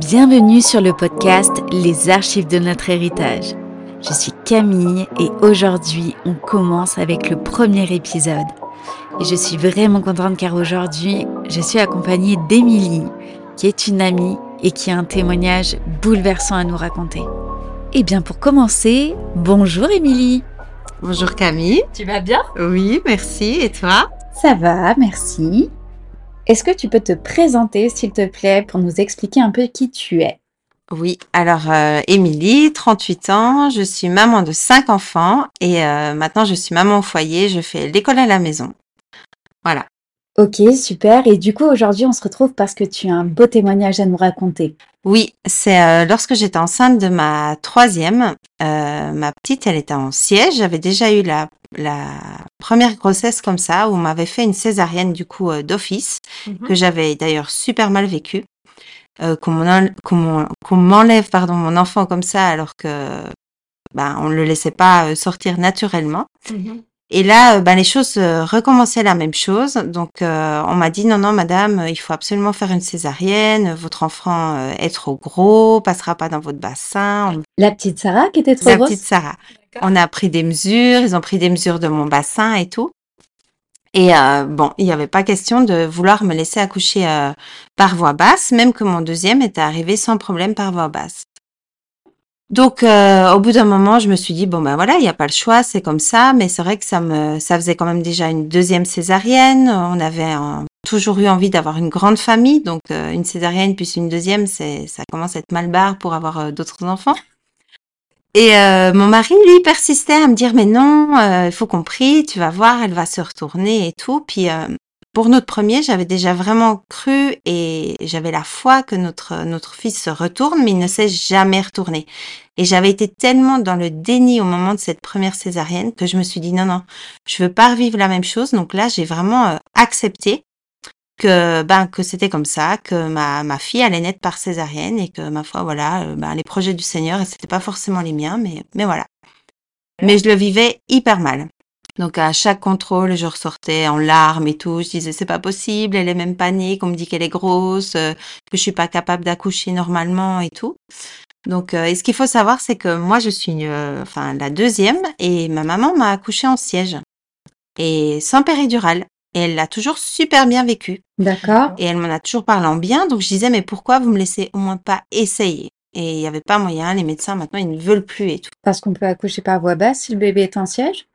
Bienvenue sur le podcast Les archives de notre héritage. Je suis Camille et aujourd'hui on commence avec le premier épisode. Et je suis vraiment contente car aujourd'hui je suis accompagnée d'Émilie, qui est une amie et qui a un témoignage bouleversant à nous raconter. Et bien pour commencer, bonjour Émilie. Bonjour Camille. Tu vas bien? Oui, merci. Et toi? Ça va, merci. Est-ce que tu peux te présenter, s'il te plaît, pour nous expliquer un peu qui tu es? Oui, alors euh, Émilie, 38 ans, je suis maman de 5 enfants et euh, maintenant je suis maman au foyer, je fais l'école à la maison. Voilà. Ok, super. Et du coup, aujourd'hui, on se retrouve parce que tu as un beau témoignage à nous raconter. Oui, c'est euh, lorsque j'étais enceinte de ma troisième, euh, ma petite, elle était en siège. J'avais déjà eu la, la première grossesse comme ça, où on m'avait fait une césarienne du coup euh, d'office, que j'avais d'ailleurs super mal vécu. Euh, qu'on m'en- qu'on m'en- qu'on m'enlève pardon mon enfant comme ça alors que ben on le laissait pas euh, sortir naturellement. Et là, euh, ben, les choses euh, recommençaient la même chose. Donc, euh, on m'a dit non, non, madame, il faut absolument faire une césarienne. Votre enfant euh, est trop gros, passera pas dans votre bassin. On- La petite Sarah qui était trop La grosse? petite Sarah. On a pris des mesures, ils ont pris des mesures de mon bassin et tout. Et euh, bon, il n'y avait pas question de vouloir me laisser accoucher euh, par voie basse, même que mon deuxième était arrivé sans problème par voie basse. Donc, euh, au bout d'un moment, je me suis dit bon ben voilà, il n'y a pas le choix, c'est comme ça. Mais c'est vrai que ça me, ça faisait quand même déjà une deuxième césarienne. On avait toujours eu envie d'avoir une grande famille, donc euh, une césarienne puis une deuxième, c'est, ça commence à être mal barre pour avoir euh, d'autres enfants. Et mon mari, lui, persistait à me dire, mais non, il faut qu'on prie, tu vas voir, elle va se retourner et tout. Puis pour notre premier, j'avais déjà vraiment cru et j'avais la foi que notre, notre fils se retourne, mais il ne s'est jamais retourné. Et j'avais été tellement dans le déni au moment de cette première césarienne que je me suis dit, non, non, je veux pas revivre la même chose. Donc là, j'ai vraiment euh, accepté que ben que c'était comme ça, que ma, ma fille allait naître par césarienne et que ma foi voilà, euh, ben, les projets du Seigneur et c'était pas forcément les miens, mais mais voilà. Mais je le vivais hyper mal. Donc à chaque contrôle, je ressortais en larmes et tout. Je disais c'est pas possible, elle est même panique, on me dit qu'elle est grosse, euh, que je suis pas capable d'accoucher normalement et tout. Donc euh, et ce qu'il faut savoir c'est que moi je suis euh, enfin la deuxième et ma maman m'a accouché en siège et sans péridurale. Et elle l'a toujours super bien vécu. D'accord. Et elle m'en a toujours parlé en bien. Donc je disais, mais pourquoi vous me laissez au moins pas essayer? Et il n'y avait pas moyen. Les médecins, maintenant, ils ne veulent plus et tout. Parce qu'on peut accoucher par voie basse si le bébé est en siège?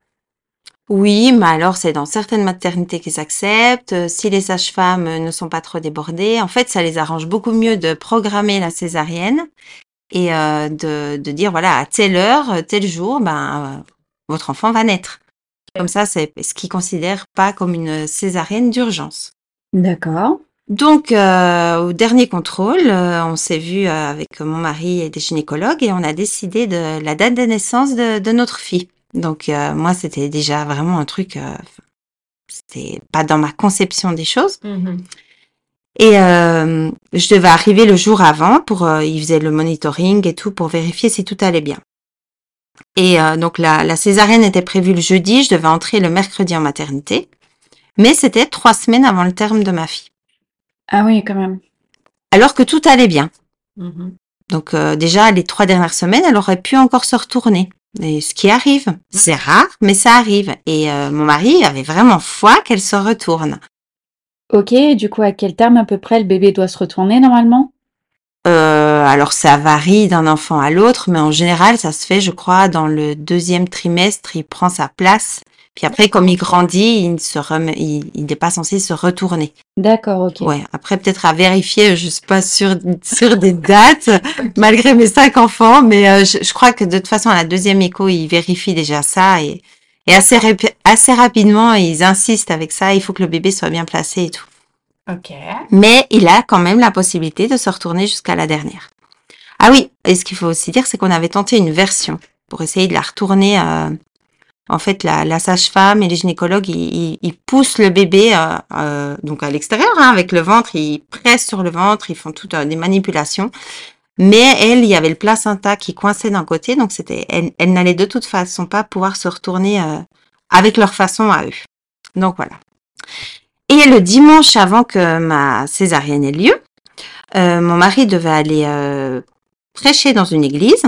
Oui, mais alors c'est dans certaines maternités qu'ils acceptent. Euh, Si les sages-femmes euh, ne sont pas trop débordées, en fait, ça les arrange beaucoup mieux de programmer la césarienne et euh, de, de dire, voilà, à telle heure, euh, tel jour, ben, euh, votre enfant va naître. Comme ça, c'est ce qu'ils considèrent pas comme une césarienne d'urgence. D'accord. Donc, euh, au dernier contrôle, euh, on s'est vu euh, avec mon mari et des gynécologues et on a décidé de la date de naissance de, de notre fille. Donc, euh, moi, c'était déjà vraiment un truc, euh, c'était pas dans ma conception des choses. Et euh, je devais arriver le jour avant pour, euh, ils faisaient le monitoring et tout pour vérifier si tout allait bien. Et euh, donc la, la césarienne était prévue le jeudi, je devais entrer le mercredi en maternité, mais c'était trois semaines avant le terme de ma fille Ah oui, quand même. alors que tout allait bien. Donc euh, déjà, les trois dernières semaines, elle aurait pu encore se retourner. Et ce qui arrive, c'est rare, mais ça arrive. Et euh, mon mari avait vraiment foi qu'elle se retourne. Ok, du coup, à quel terme à peu près le bébé doit se retourner normalement? Euh, alors ça varie d'un enfant à l'autre, mais en général, ça se fait, je crois, dans le deuxième trimestre, il prend sa place. Puis après, comme il grandit, il ne se remet, il, il n'est pas censé se retourner. D'accord, ok. Ouais. Après, peut-être à vérifier, je suis pas sûre sur des dates, malgré mes cinq enfants, mais euh, je, je crois que de toute façon, à la deuxième écho, ils vérifient déjà ça et, et assez, assez rapidement, ils insistent avec ça. Il faut que le bébé soit bien placé et tout. Ok. Mais il a quand même la possibilité de se retourner jusqu'à la dernière. Ah oui, et ce qu'il faut aussi dire, c'est qu'on avait tenté une version pour essayer de la retourner. euh, en fait, la, sage-femme et les gynécologues, ils, ils- ils poussent le bébé euh, euh, donc à l'extérieur hein, avec le ventre, ils pressent sur le ventre, ils font toutes euh, des manipulations. Mais elle, il y avait le placenta qui coinçait d'un côté, donc c'était, elle, elle n'allait de toute façon pas pouvoir se retourner euh, avec leur façon à eux. Donc voilà. Et le dimanche avant que ma césarienne ait lieu, mon mari devait aller prêcher dans une église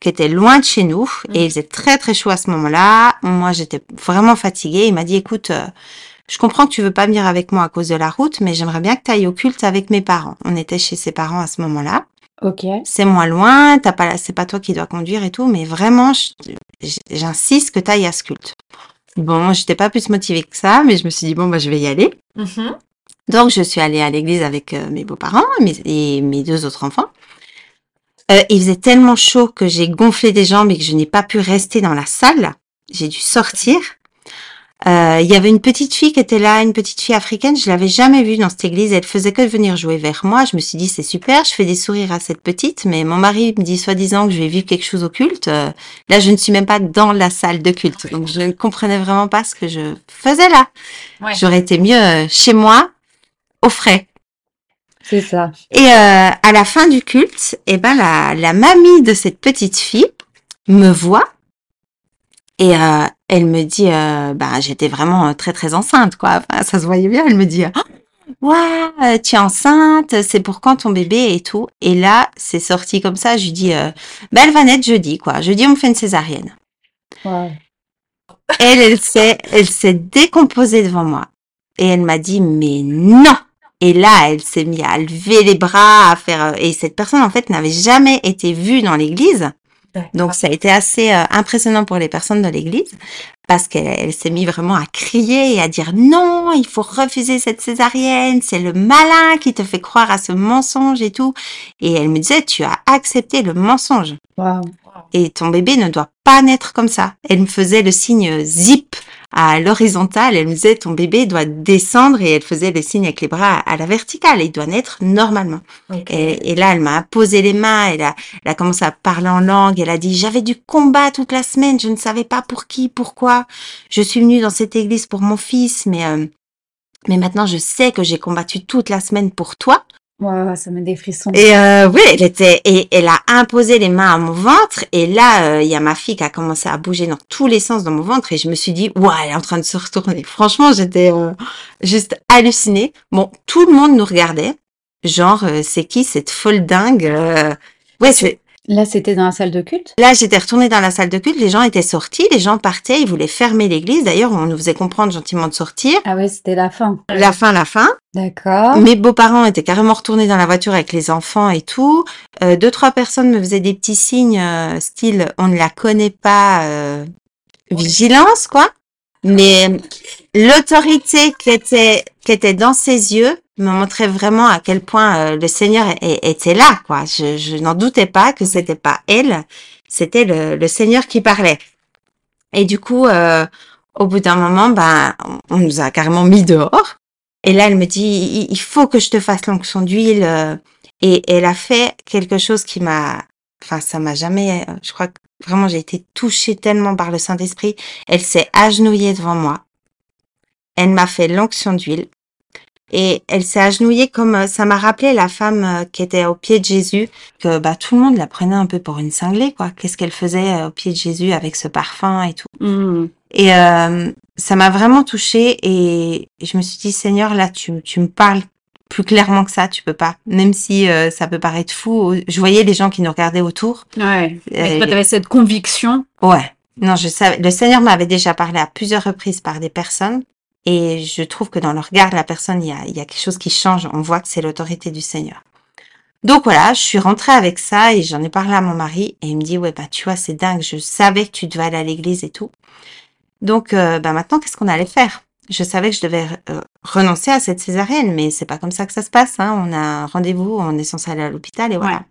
qui était loin de chez nous et il faisait très très chaud à ce moment-là. Moi, j'étais vraiment fatiguée. Il m'a dit, écoute, euh, je comprends que tu veux pas venir avec moi à cause de la route, mais j'aimerais bien que tu ailles au culte avec mes parents. On était chez ses parents à ce moment-là. Ok. C'est moins loin, t'as pas, c'est pas toi qui dois conduire et tout, mais vraiment, j'insiste que tu ailles à ce culte. Bon, j'étais pas plus motivée que ça, mais je me suis dit, bon, bah, je vais y aller. Donc, je suis allée à l'église avec euh, mes beaux-parents et mes, et mes deux autres enfants. Euh, il faisait tellement chaud que j'ai gonflé des jambes et que je n'ai pas pu rester dans la salle. J'ai dû sortir. Euh, il y avait une petite fille qui était là, une petite fille africaine. Je l'avais jamais vue dans cette église. Elle faisait que venir jouer vers moi. Je me suis dit c'est super. Je fais des sourires à cette petite, mais mon mari me dit soi-disant que je vais vivre quelque chose au culte. Euh, là, je ne suis même pas dans la salle de culte, donc je ne comprenais vraiment pas ce que je faisais là. Ouais. J'aurais été mieux euh, chez moi, au frais. C'est ça. Et euh, à la fin du culte, eh ben la, la mamie de cette petite fille me voit et euh, elle me dit, euh, bah j'étais vraiment très très enceinte quoi. Enfin, ça se voyait bien. Elle me dit, ouais, euh, tu es enceinte, c'est pour quand ton bébé et tout. Et là, c'est sorti comme ça. Je lui dis, euh, bah elle va naître jeudi quoi. Jeudi on me fait une césarienne. Elle, elle s'est, elle s'est décomposée devant moi. Et elle m'a dit, mais non! Et là, elle s'est mise à lever les bras, à faire, euh, et cette personne, en fait, n'avait jamais été vue dans l'église. Donc, ça a été assez euh, impressionnant pour les personnes de l'église parce qu'elle elle s'est mise vraiment à crier et à dire non, il faut refuser cette césarienne, c'est le malin qui te fait croire à ce mensonge et tout. Et elle me disait, tu as accepté le mensonge et ton bébé ne doit pas naître comme ça. Elle me faisait le signe zip à l'horizontale, elle me disait ton bébé doit descendre et elle faisait le signe avec les bras à la verticale, il doit naître normalement. Et, et là, elle m'a posé les mains, elle a, elle a commencé à parler en langue, elle a dit j'avais du combat toute la semaine, je ne savais pas pour qui, pourquoi. Je suis venue dans cette église pour mon fils, mais euh, mais maintenant je sais que j'ai combattu toute la semaine pour toi. Waouh, ça met des frissons. Et euh, oui, elle était et elle a imposé les mains à mon ventre et là euh, il y a ma fille qui a commencé à bouger dans tous les sens dans mon ventre et je me suis dit ouais, elle est en train de se retourner. Franchement, j'étais euh, juste hallucinée. Bon, tout le monde nous regardait. Genre euh, c'est qui cette folle dingue euh, Ouais, c'est Là, c'était dans la salle de culte? Là, j'étais retournée dans la salle de culte, les gens étaient sortis, les gens partaient, ils voulaient fermer l'église. D'ailleurs, on nous faisait comprendre gentiment de sortir. Ah ouais, c'était la fin. La fin, la fin. D'accord. Mes beaux-parents étaient carrément retournés dans la voiture avec les enfants et tout. Euh, deux, trois personnes me faisaient des petits signes, euh, style on ne la connaît pas, euh, vigilance, quoi. Mais l'autorité qui était, qui était dans ses yeux me montrait vraiment à quel point euh, le Seigneur était là, quoi. Je, je n'en doutais pas que c'était pas elle, c'était le, le Seigneur qui parlait. Et du coup, euh, au bout d'un moment, ben, on, nous a carrément mis dehors. Et là, elle me dit, il, faut que je te fasse l'onction d'huile. euh. Et elle a fait quelque chose qui m'a, enfin, ça m'a jamais, euh, je crois que vraiment j'ai été touchée tellement par le Saint-Esprit. Elle s'est agenouillée devant moi. Elle m'a fait l'onction d'huile. Et elle s'est agenouillée comme euh, ça m'a rappelé la femme euh, qui était au pied de Jésus, que bah tout le monde la prenait un peu pour une cinglée quoi. Qu'est-ce qu'elle faisait euh, au pied de Jésus avec ce parfum et tout. Hmm. Et euh, ça m'a vraiment touchée et je me suis dit Seigneur là tu tu me parles plus clairement que ça, tu peux pas. Même si euh, ça peut paraître fou, je voyais les gens qui nous regardaient autour. Ouais. Mais Euh, toi, t'avais cette conviction? Ouais. Non, je savais. Le Seigneur m'avait déjà parlé à plusieurs reprises par des personnes. Et je trouve que dans le regard de la personne, il y a, il y a quelque chose qui change. On voit que c'est l'autorité du Seigneur. Donc voilà, je suis rentrée avec ça et j'en ai parlé à mon mari et il me dit ouais bah tu vois c'est dingue, je savais que tu devais aller à l'église et tout. Donc euh, bah maintenant qu'est-ce qu'on allait faire? Je savais que je devais euh, renoncer à cette césarienne, mais c'est pas comme ça que ça se passe. Hein. On a un rendez-vous, on est censé aller à l'hôpital et voilà. Ouais.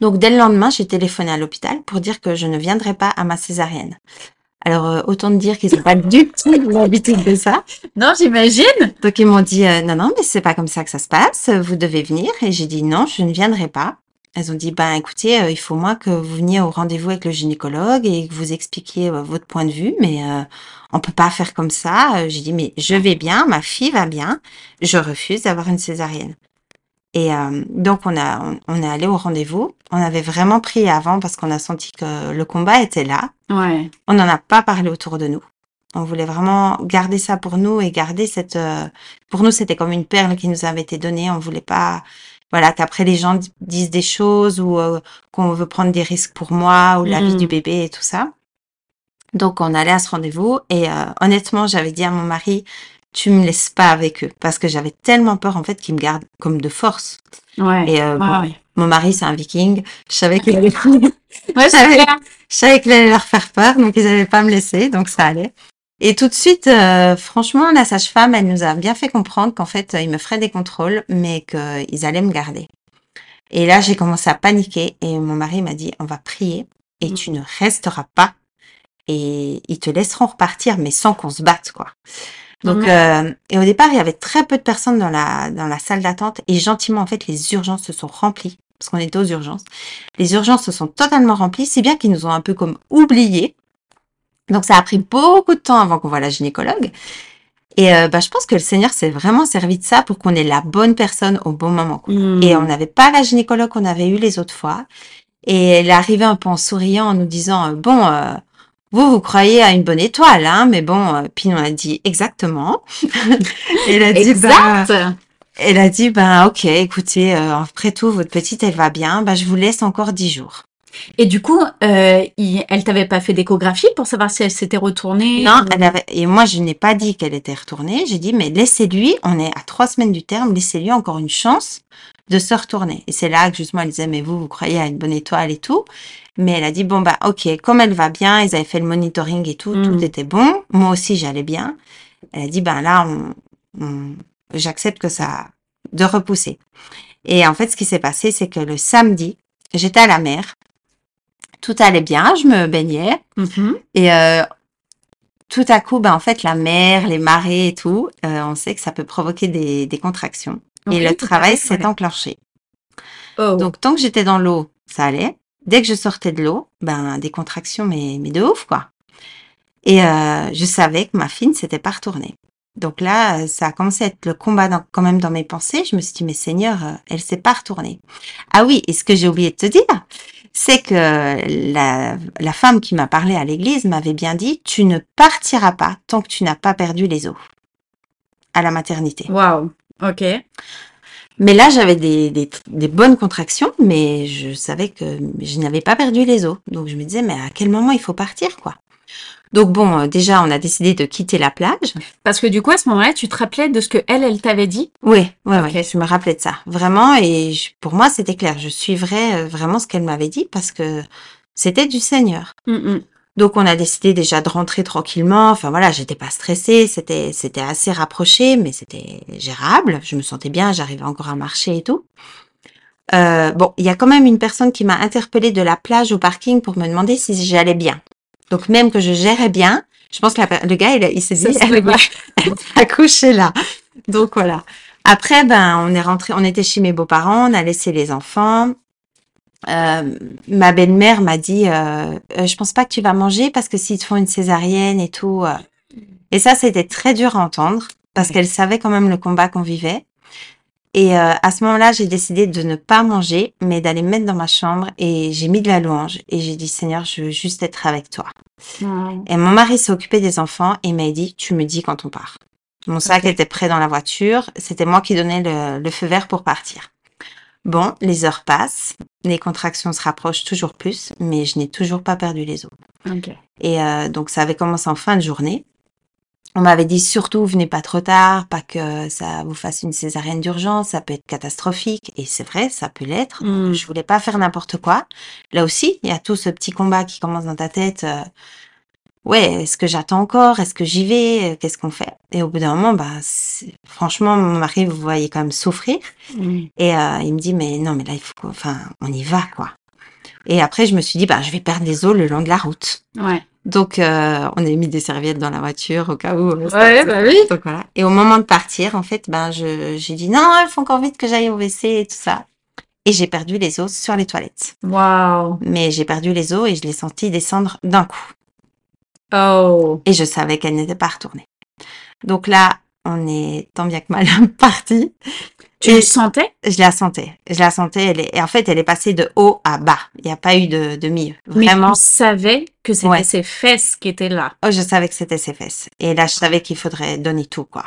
Donc dès le lendemain, j'ai téléphoné à l'hôpital pour dire que je ne viendrais pas à ma césarienne. Alors euh, autant te dire qu'ils n'ont pas du tout l'habitude de ça. Non, j'imagine. Donc ils m'ont dit euh, non non mais c'est pas comme ça que ça se passe, vous devez venir et j'ai dit non, je ne viendrai pas. Elles ont dit ben écoutez, euh, il faut moins que vous veniez au rendez-vous avec le gynécologue et que vous expliquiez euh, votre point de vue mais euh, on peut pas faire comme ça. J'ai dit mais je vais bien, ma fille va bien, je refuse d'avoir une césarienne. Et euh, donc on a on, on est allé au rendez-vous. On avait vraiment pris avant parce qu'on a senti que le combat était là. Ouais. On n'en a pas parlé autour de nous. On voulait vraiment garder ça pour nous et garder cette. euh, pour nous, c'était comme une perle qui nous avait été donnée. On voulait pas voilà, qu'après les gens disent des choses ou euh, qu'on veut prendre des risques pour moi ou la vie du bébé et tout ça. Donc on allait à ce rendez-vous et euh, honnêtement, j'avais dit à mon mari, tu me laisses pas avec eux parce que j'avais tellement peur en fait qu'ils me gardent comme de force. Ouais. Et euh, Ouais, bon, ouais. mon mari c'est un viking, je savais qu'il allait, je savais qu'il allait leur faire peur, donc ils allaient pas me laisser, donc ça allait. Et tout de suite, euh, franchement, la sage-femme, elle nous a bien fait comprendre qu'en fait, ils me feraient des contrôles, mais qu'ils allaient me garder. Et là, j'ai commencé à paniquer et mon mari m'a dit, on va prier et Mm. tu ne resteras pas et ils te laisseront repartir, mais sans qu'on se batte, quoi. Donc, Mhm. euh, et au départ, il y avait très peu de personnes dans la, dans la salle d'attente et gentiment, en fait, les urgences se sont remplies parce qu'on était aux urgences. Les urgences se sont totalement remplies, si bien qu'ils nous ont un peu comme oubliés. Donc, ça a pris beaucoup de temps avant qu'on voit la gynécologue. Et euh, bah, je pense que le Seigneur s'est vraiment servi de ça pour qu'on ait la bonne personne au bon moment. quoi. Mm. Et on n'avait pas la gynécologue qu'on avait eue les autres fois. Et elle est arrivée un peu en souriant, en nous disant euh, bon, euh, vous vous croyez à une bonne étoile, hein, mais bon. euh, puis on a dit exactement. Elle a dit bah, Exact. elle a dit ben ok, écoutez, euh, après tout votre petite elle va bien, bah je vous laisse encore dix jours. Et du coup, euh, il- elle t'avait pas fait d'échographie pour savoir si elle s'était retournée Non, ou- elle avait et moi je n'ai pas dit qu'elle était retournée. J'ai dit mais laissez-lui, on est à trois semaines du terme, laissez-lui encore une chance de se retourner. Et c'est là que justement elle disait mais vous vous croyez à une bonne étoile et tout. Mais elle a dit bon bah ok, comme elle va bien, ils avaient fait le monitoring et tout, Mm. tout était bon. Moi aussi j'allais bien. Elle a dit ben là on, on- j'accepte que ça de repousser. Et en fait ce qui s'est passé c'est que le samedi j'étais à la mer, tout allait bien, je me baignais. Mhm. Et euh, tout à coup, ben, en fait, la mer, les marées et tout, euh, on sait que ça peut provoquer des, des contractions. et le travail s'est ouais. enclenché. Oh. Donc, tant que j'étais dans l'eau, ça allait. Dès que je sortais de l'eau, ben, des contractions, mais, mais de ouf, quoi. Et euh, je savais que ma fille ne s'était pas retournée. Donc là, ça a commencé à être le combat quand même dans mes pensées. Je me suis dit, mais Seigneur, euh, elle s'est pas retournée. Ah oui, et ce que j'ai oublié de te dire, c'est que la, la femme qui m'a parlé à l'église m'avait bien dit, tu ne partiras pas tant que tu n'as pas perdu les os à la maternité. Waouh. Ok. Mais là, j'avais des, des, des bonnes contractions, mais je savais que je n'avais pas perdu les os. Donc je me disais, mais à quel moment il faut partir, quoi? Donc bon, euh, déjà, on a décidé de quitter la plage. Parce que du coup, à ce moment-là, tu te rappelais de ce que elle, elle t'avait dit? Oui, ouais, Ok. ouais, je me rappelais de ça. Vraiment, et je- pour moi, c'était clair. Je suivrais euh, vraiment ce qu'elle m'avait dit parce que c'était du Seigneur. Mhm. Donc on a décidé déjà de rentrer tranquillement. Enfin voilà, j'étais pas stressée, c'était c'était assez rapproché, mais c'était gérable. Je me sentais bien, j'arrivais encore à marcher et tout. Euh, bon, il y a quand même une personne qui m'a interpellée de la plage au parking pour me demander si j'allais bien. Donc même que je gérais bien, je pense que la le gars il, s'est dit elle va, elle va coucher là. Donc voilà. Après ben on est rentré, on était chez mes beaux-parents, on a laissé les enfants. Euh, ma belle-mère m'a dit euh, Euh, je pense pas que tu vas manger parce que s'ils te font une césarienne et tout euh. et ça c'était très dur à entendre parce Ouais. qu'elle savait quand même le combat qu'on vivait et euh, à ce moment-là j'ai décidé de ne pas manger mais d'aller me mettre dans ma chambre et j'ai mis de la louange et j'ai dit Seigneur je veux juste être avec toi Ouais. et mon mari s'est occupé des enfants et m'a dit tu me dis quand on part mon sac était prêt dans la voiture c'était moi qui donnais le, le feu vert pour partir Bon, les heures passent, les contractions se rapprochent toujours plus, mais je n'ai toujours pas perdu les os. Ok. Et euh, donc ça avait commencé en fin de journée. On m'avait dit surtout venez pas trop tard, pas que ça vous fasse une césarienne d'urgence, ça peut être catastrophique. Et c'est vrai, ça peut l'être. Donc, Mm. Je voulais pas faire n'importe quoi. Là aussi, il y a tout ce petit combat qui commence dans ta tête. euh, ouais, est-ce que j'attends encore? Est-ce que j'y vais? Qu'est-ce qu'on fait? Et au bout d'un moment, bah, franchement, mon mari, vous voyez quand même souffrir. Et euh, il me dit, mais non, mais là, il faut, enfin, on y va, quoi. Et après, je me suis dit, bah, je vais perdre les os le long de la route. Ouais. Donc, euh, on a mis des serviettes dans la voiture au cas où. ça- Ouais, bah oui. Donc voilà. Et au moment de partir, en fait, ben, je, j'ai dit, non, il faut encore vite que j'aille au WC et tout ça. Et j'ai perdu les os sur les toilettes. Waouh. Mais j'ai perdu les os et je l'ai senti descendre d'un coup. Oh. Et je savais qu'elle n'était pas retournée. Donc là, on est tant bien que mal parti. Tu le sentais? Je la sentais. Je la sentais. Elle est... Et en fait, elle est passée de haut à bas. Il n'y a pas eu de, de milieu. Vraiment. Mais tu savais que c'était Ouais. ses fesses qui étaient là. Oh, je savais que c'était ses fesses. Et là, je savais qu'il faudrait donner tout, quoi.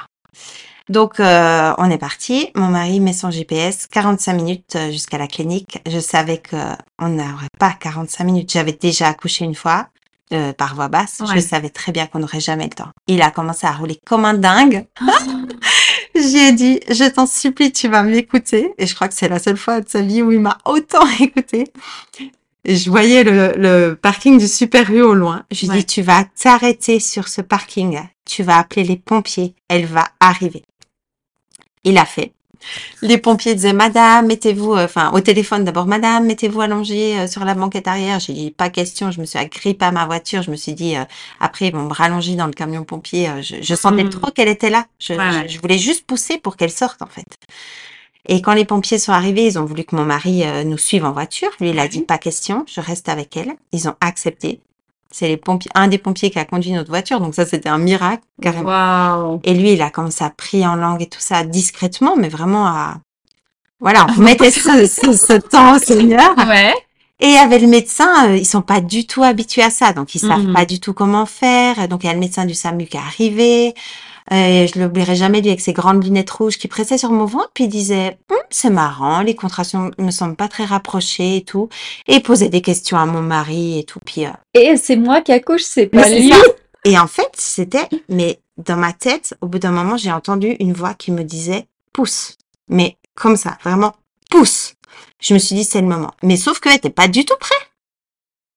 Donc, euh, on est parti. Mon mari met son GPS, 45 minutes euh, jusqu'à la clinique. Je savais que on n'aurait pas 45 minutes. J'avais déjà accouché une fois euh, par voie basse. Je savais très bien qu'on n'aurait jamais le temps. Il a commencé à rouler comme un dingue. J'ai dit, je t'en supplie, tu vas m'écouter. Et je crois que c'est la seule fois de sa vie où il m'a autant écouté. Et je voyais le, le parking du Super U au loin. Je lui Ouais. dit, tu vas t'arrêter sur ce parking. Tu vas appeler les pompiers. Elle va arriver. Il a fait. Les pompiers disaient, Madame, mettez-vous, euh, enfin, au téléphone d'abord, Madame, mettez-vous allongée euh, sur la banquette arrière. J'ai dit, pas question. Je me suis agrippée à ma voiture. Je me suis dit, euh, après, ils vont me rallonger dans le camion pompier. Euh, Je, je sentais Mhm. trop qu'elle était là. Je, Ouais, je- je voulais juste pousser pour qu'elle sorte, en fait. Et quand les pompiers sont arrivés, ils ont voulu que mon mari euh, nous suive en voiture. Lui, il a dit, pas question. Je reste avec elle. Ils ont accepté. C'est les pompiers, un des pompiers qui a conduit notre voiture. Donc ça, c'était un miracle, carrément. Waouh. Et lui, il a commencé à prier en langue et tout ça discrètement, mais vraiment à... Voilà, on mettait ce, ce- ce temps au Seigneur. Ouais. Et avait le médecin, euh, ils sont pas du tout habitués à ça, donc ils savent Mhm. pas du tout comment faire. Donc il y a le médecin du SAMU qui est arrivé. Je l'oublierai jamais, lui, avec ses grandes lunettes rouges qui pressaient sur mon ventre, puis il disait, Hum, c'est marrant, les contractions me semblent pas très rapprochées et tout. Et il posait des questions à mon mari et tout. Puis, euh, Et c'est moi qui accouche, c'est pas lui. Et en fait, c'était, mais dans ma tête, au bout d'un moment, j'ai entendu une voix qui me disait pousse. Mais comme ça, vraiment pousse. Je me suis dit c'est le moment. Mais sauf qu'elle était pas du tout prêt.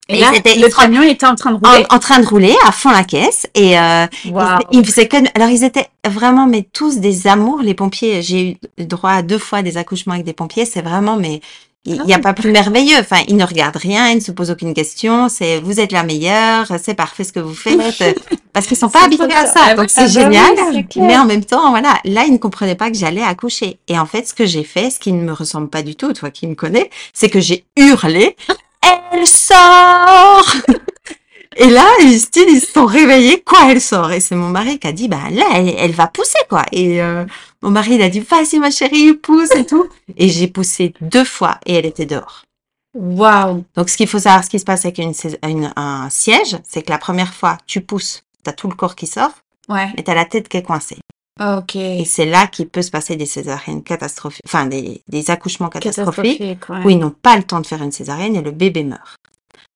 Et Et là, c'était- le camion était en train de rouler. En, en train de rouler à fond la caisse et euh, ils, ils faisaient que alors ils étaient vraiment mais tous des amours les pompiers. J'ai eu droit à deux fois des accouchements avec des pompiers. C'est vraiment mais il n'y a Ah. pas plus merveilleux. Enfin, ils ne regardent rien, ils ne se posent aucune question. C'est vous êtes la meilleure, c'est parfait ce que vous faites. Parce qu'ils sont pas habitués à ça. Ah Donc oui, c'est ah bah génial. mais en même temps, voilà, là, ils ne comprenaient pas que j'allais accoucher. Et en fait, ce que j'ai fait, ce qui ne me ressemble pas du tout, toi qui me connais, c'est que j'ai hurlé, elle sort! Et là, style, ils se sont réveillés, quoi, elle sort? Et c'est mon mari qui a dit, bah là, elle, elle va pousser, quoi. Et euh, mon mari, il a dit, vas-y, ma chérie, pousse et tout. Et j'ai poussé deux fois et elle était dehors. Waouh. Donc, ce qu'il faut savoir, ce qui se passe avec une, sais- une- un siège, c'est que la première fois, tu pousses, t'as tout le corps qui sort, Ouais. mais t'as la tête qui est coincée. Ok. Et c'est là qu'il peut se passer des césariennes catastrophiques, enfin, des, des accouchements catastrophiques Catastrophique, ouais. où ils n'ont pas le temps de faire une césarienne et le bébé meurt.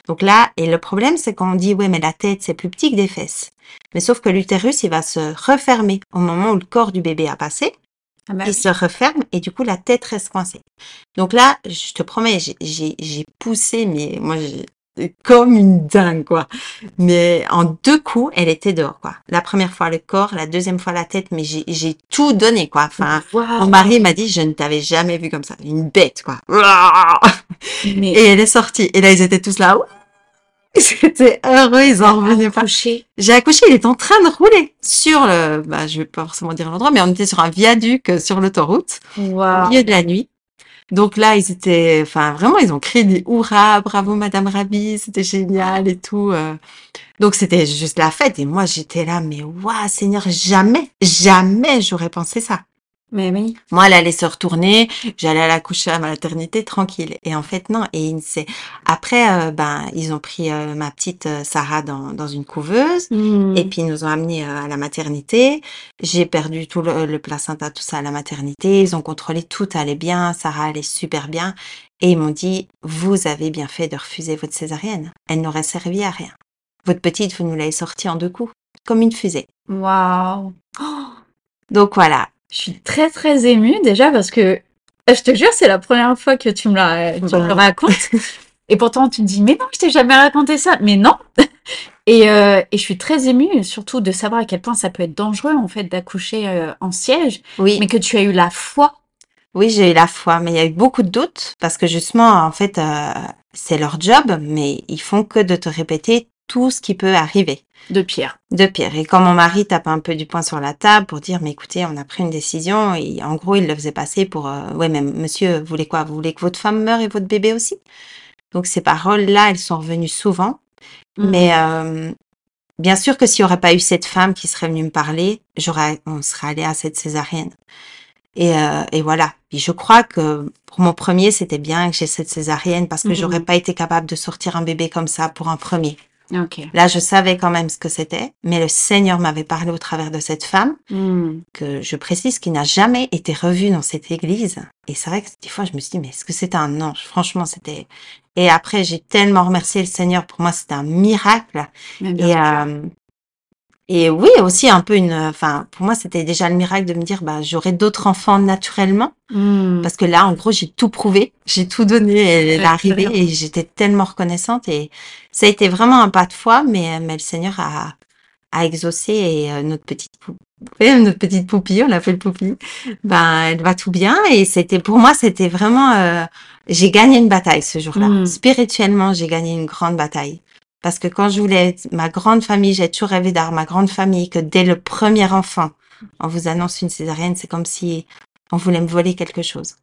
Donc là, et le problème, c'est qu'on dit, ouais, mais la tête, c'est plus petit que des fesses. Mais sauf que l'utérus, il va se refermer au moment où le corps du bébé a passé. Ah bah il oui. se referme et du coup, la tête reste coincée. Donc là, je te promets, j'ai- poussé, mais moi, comme une dingue, quoi. Mais en deux coups, elle était dehors, quoi. La première fois, le corps, la deuxième fois, la tête, mais j'ai j'ai tout donné, quoi. Enfin, mon mari m'a dit, je ne t'avais jamais vu comme ça. Une bête, quoi. Mais Et elle est sortie. Et là, ils étaient tous là. Étaient heureux, ils en revenaient pas. J'ai accouché, il est en train de rouler sur le, bah, je vais pas forcément dire l'endroit, mais on était sur un viaduc euh, sur l'autoroute, au Waouh. milieu de la nuit. Donc là, ils étaient, enfin, vraiment, ils ont crié des hurrahs, bravo Madame Rabi, c'était génial et tout. euh. Donc c'était juste la fête. Et moi, j'étais là, mais waouh, Seigneur, jamais, jamais j'aurais pensé ça. Mais oui. Moi, elle allait se retourner, j'allais à la coucher à ma maternité tranquille. Et en fait, non. Et il s'est- après, euh, ben, ils ont pris euh, ma petite euh, Sarah dans, dans une couveuse. Hmm. Et puis, ils nous ont amenés euh, à la maternité. J'ai perdu tout le, le placenta, tout ça à la maternité. Ils ont contrôlé, tout allait bien. Sarah allait super bien. Et ils m'ont dit, vous avez bien fait de refuser votre césarienne. Elle n'aurait servi à rien. Votre petite, vous nous l'avez sortie en deux coups, comme une fusée. Waouh. Donc voilà. Je suis très très émue déjà parce que euh, je te jure, c'est la première fois que tu me la, tu me le racontes. Et pourtant, tu me dis, mais non, je t'ai jamais raconté ça. Mais non. Et, euh, et je suis très émue, surtout de savoir à quel point ça peut être dangereux en fait d'accoucher euh, en siège, Oui. mais que tu as eu la foi. Oui, j'ai eu la foi, mais il y a eu beaucoup de doutes parce que justement, en fait, euh, c'est leur job, mais ils font que de te répéter tout ce qui peut arriver de Pierre. de pire. Et quand mon mari tape un peu du poing sur la table pour dire, mais écoutez, on a pris une décision, et en gros, il le faisait passer pour, euh, ouais, mais monsieur, vous voulez quoi? Vous voulez que votre femme meure et votre bébé aussi? Donc ces paroles-là, elles sont revenues souvent. Mhm. Mais euh, bien sûr que s'il n'y aurait pas eu cette femme qui serait venue me parler, j'aurais, on serait allé à cette césarienne. Et, euh, et voilà. Puis je crois que pour mon premier, c'était bien que j'ai cette césarienne parce que Mhm. j'aurais pas été capable de sortir un bébé comme ça pour un premier. Ok. Là, je savais quand même ce que c'était, mais le Seigneur m'avait parlé au travers de cette femme, Hmm. que je précise, qui n'a jamais été revue dans cette église. Et c'est vrai que des fois, je me suis dit, mais est-ce que c'était un ange? Franchement, c'était... Et après, j'ai tellement remercié le Seigneur. Pour moi, c'était un miracle. Et, euh, et oui, aussi un peu une... Enfin, pour moi, c'était déjà le miracle de me dire, bah, j'aurai d'autres enfants naturellement. Hmm. Parce que là, en gros, j'ai tout prouvé, j'ai tout donné, elle est Ouais, arrivée très bien. et j'étais tellement reconnaissante et ça a été vraiment un pas de foi, mais, mais le Seigneur a, a exaucé et euh, notre petite poupée, notre petite poupille, on l'appelle poupille, ben, elle va tout bien et c'était, pour moi, c'était vraiment, euh, j'ai gagné une bataille ce jour-là. Mm. Spirituellement, j'ai gagné une grande bataille. Parce que quand je voulais être ma grande famille, j'ai toujours rêvé d'avoir ma grande famille, que dès le premier enfant, on vous annonce une césarienne, c'est comme si on voulait me voler quelque chose.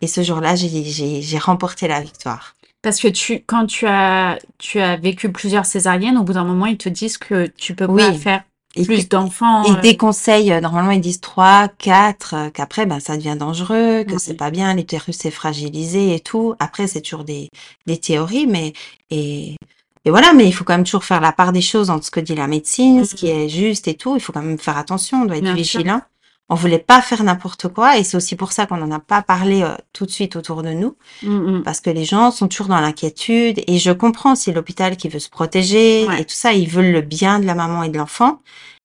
Et ce jour-là, j'ai, remporté la victoire. Parce que tu, quand tu as, tu as vécu plusieurs césariennes, au bout d'un moment, ils te disent que tu peux Oui. pas faire Et plus d'enfants. Ils euh, déconseillent, normalement ils disent 3, 4, euh, qu'après ben, ça devient dangereux, que Oui. c'est pas bien, l'utérus est fragilisé et tout. Après c'est toujours des, des théories, mais et, et voilà, mais il faut quand même toujours faire la part des choses entre ce que dit la médecine, ce qui est juste et tout. Il faut quand même faire attention, on doit être Bien sûr. vigilant. On voulait pas faire n'importe quoi et c'est aussi pour ça qu'on n'en a pas parlé euh, tout de suite autour de nous mm, mm. parce que les gens sont toujours dans l'inquiétude et je comprends si l'hôpital qui veut se protéger Ouais. et tout ça, ils veulent le bien de la maman et de l'enfant,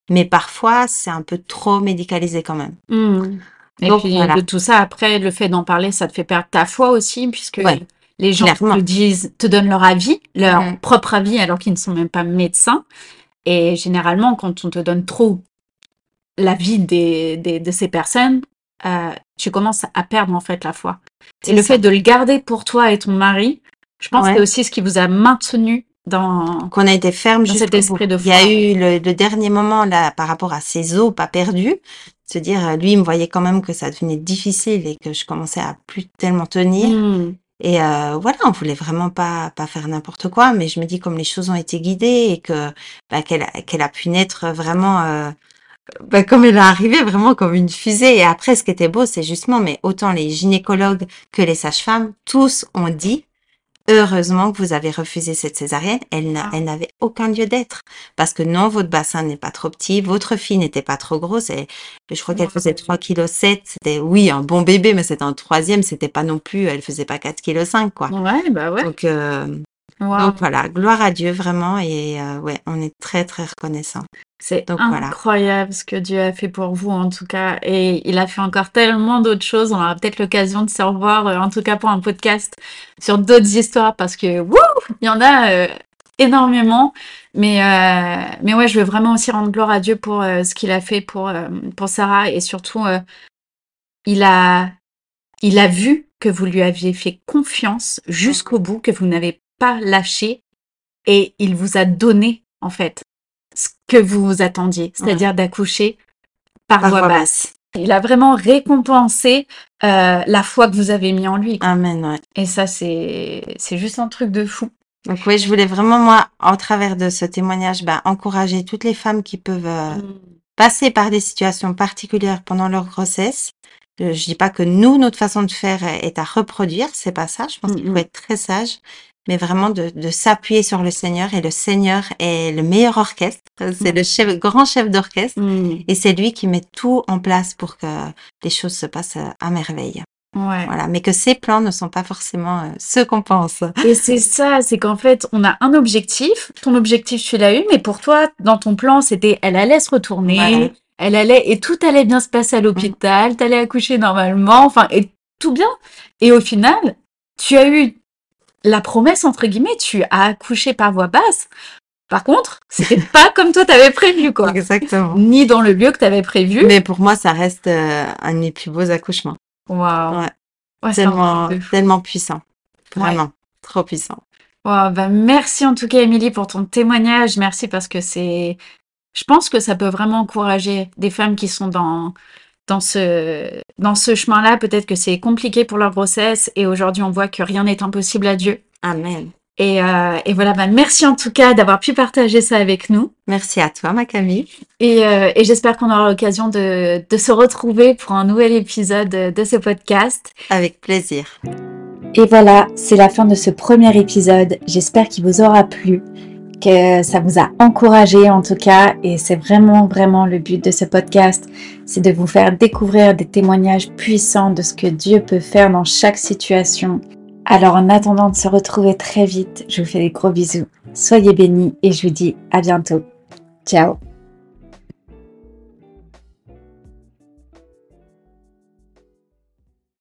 mais parfois c'est un peu trop médicalisé quand même. Mm. Et Donc, puis voilà. de tout ça, après, le fait d'en parler, ça te fait perdre ta foi aussi, puisque Ouais, les gens clairement. te disent, te donnent leur avis, leur propre avis, alors qu'ils ne sont même pas médecins. Et généralement, quand on te donne trop l'avis des, des, de ces personnes, euh, tu commences à perdre en fait la foi. Et C'est le ça. fait de le garder pour toi et ton mari, je pense Ouais. que c'est aussi ce qui vous a maintenu dans. Qu'on a été ferme Dans cet esprit de Il y a foi. eu le, le dernier moment là par rapport à ses os pas perdus, se dire euh, lui il me voyait quand même que ça devenait difficile et que je commençais à plus tellement tenir. Mm. Et euh, voilà, on voulait vraiment pas pas faire n'importe quoi, mais je me dis comme les choses ont été guidées et que bah, qu'elle a, qu'elle a pu naître vraiment euh, bah, comme elle est arrivée, vraiment comme une fusée. Et après, ce qui était beau, c'est justement, mais autant les gynécologues que les sages-femmes, tous ont dit heureusement que vous avez refusé cette césarienne. Elle Ah. elle n'avait aucun lieu d'être parce que non, votre bassin n'est pas trop petit, votre fille n'était pas trop grosse. Et je crois qu'elle faisait 3 kg C'était oui un bon bébé, mais c'était un troisième. C'était pas non plus, elle faisait pas 4 kg quoi. Ouais, bah ouais. Donc, euh, Wow. donc voilà, gloire à Dieu vraiment et euh, ouais, on est très très reconnaissant. C'est voilà. incroyable ce que Dieu a fait pour vous en tout cas. Et il a fait encore tellement d'autres choses. On aura peut-être l'occasion de se revoir, euh, en tout cas pour un podcast, sur d'autres histoires parce que wouh, il y en a euh, énormément. Mais, mais ouais, je veux vraiment aussi rendre gloire à Dieu pour ce qu'il a fait pour, pour Sarah. Et surtout, il, a, il a vu que vous lui aviez fait confiance jusqu'au bout, que vous n'avez pas lâché. Et il vous a donné, en fait, ce que vous vous attendiez, c'est-à-dire d'accoucher par, Par voie voie basse. Il a vraiment récompensé euh, la foi que vous avez mis en lui. quoi. Amen, ouais. Et ça, c'est c'est juste un truc de fou. Donc oui, je voulais vraiment moi, en travers de ce témoignage, bah, encourager toutes les femmes qui peuvent euh, passer par des situations particulières pendant leur grossesse. Euh, Je dis pas que nous, notre façon de faire est à reproduire, c'est pas ça. Je pense qu'il Mhm. faut être très sage, mais vraiment de, de s'appuyer sur le Seigneur. Et le Seigneur est le meilleur orchestre. C'est le chef, grand chef d'orchestre. Mm. Et c'est lui qui met tout en place pour que les choses se passent à merveille. Ouais. Voilà. Mais que ses plans ne sont pas forcément euh, ceux qu'on pense. Et c'est ça, c'est qu'en fait, on a un objectif. Ton objectif, tu l'as eu, mais pour toi, dans ton plan, c'était elle allait se retourner, Voilà. elle allait, et tout allait bien se passer à l'hôpital, t'allais accoucher normalement, enfin, et tout bien. Et au final, tu as eu la promesse, entre guillemets, tu as accouché par voie basse. Par contre, c'était pas comme toi t'avais prévu, quoi. Exactement. Ni dans le lieu que t'avais prévu. Mais pour moi, ça reste euh, un de mes plus beaux accouchements. Waouh. Ouais. Ouais, Tellement, puissant. Vraiment. Trop puissant. Wow, bah merci en tout cas, Émilie, pour ton témoignage. Merci parce que c'est. Je pense que ça peut vraiment encourager des femmes qui sont dans, dans ce, dans ce chemin-là. Peut-être que c'est compliqué pour leur grossesse et aujourd'hui, on voit que rien n'est impossible à Dieu. Amen. Et, euh, et voilà, bah merci en tout cas d'avoir pu partager ça avec nous. Merci à toi, ma Camille. Et, euh, et j'espère qu'on aura l'occasion de, de se retrouver pour un nouvel épisode de ce podcast. Avec plaisir. Et voilà, c'est la fin de ce premier épisode. J'espère qu'il vous aura plu. Que ça vous a encouragé en tout cas et c'est vraiment vraiment le but de ce podcast, c'est de vous faire découvrir des témoignages puissants de ce que Dieu peut faire dans chaque situation. Alors en attendant de se retrouver très vite, je vous fais des gros bisous. Soyez bénis et je vous dis à bientôt. Ciao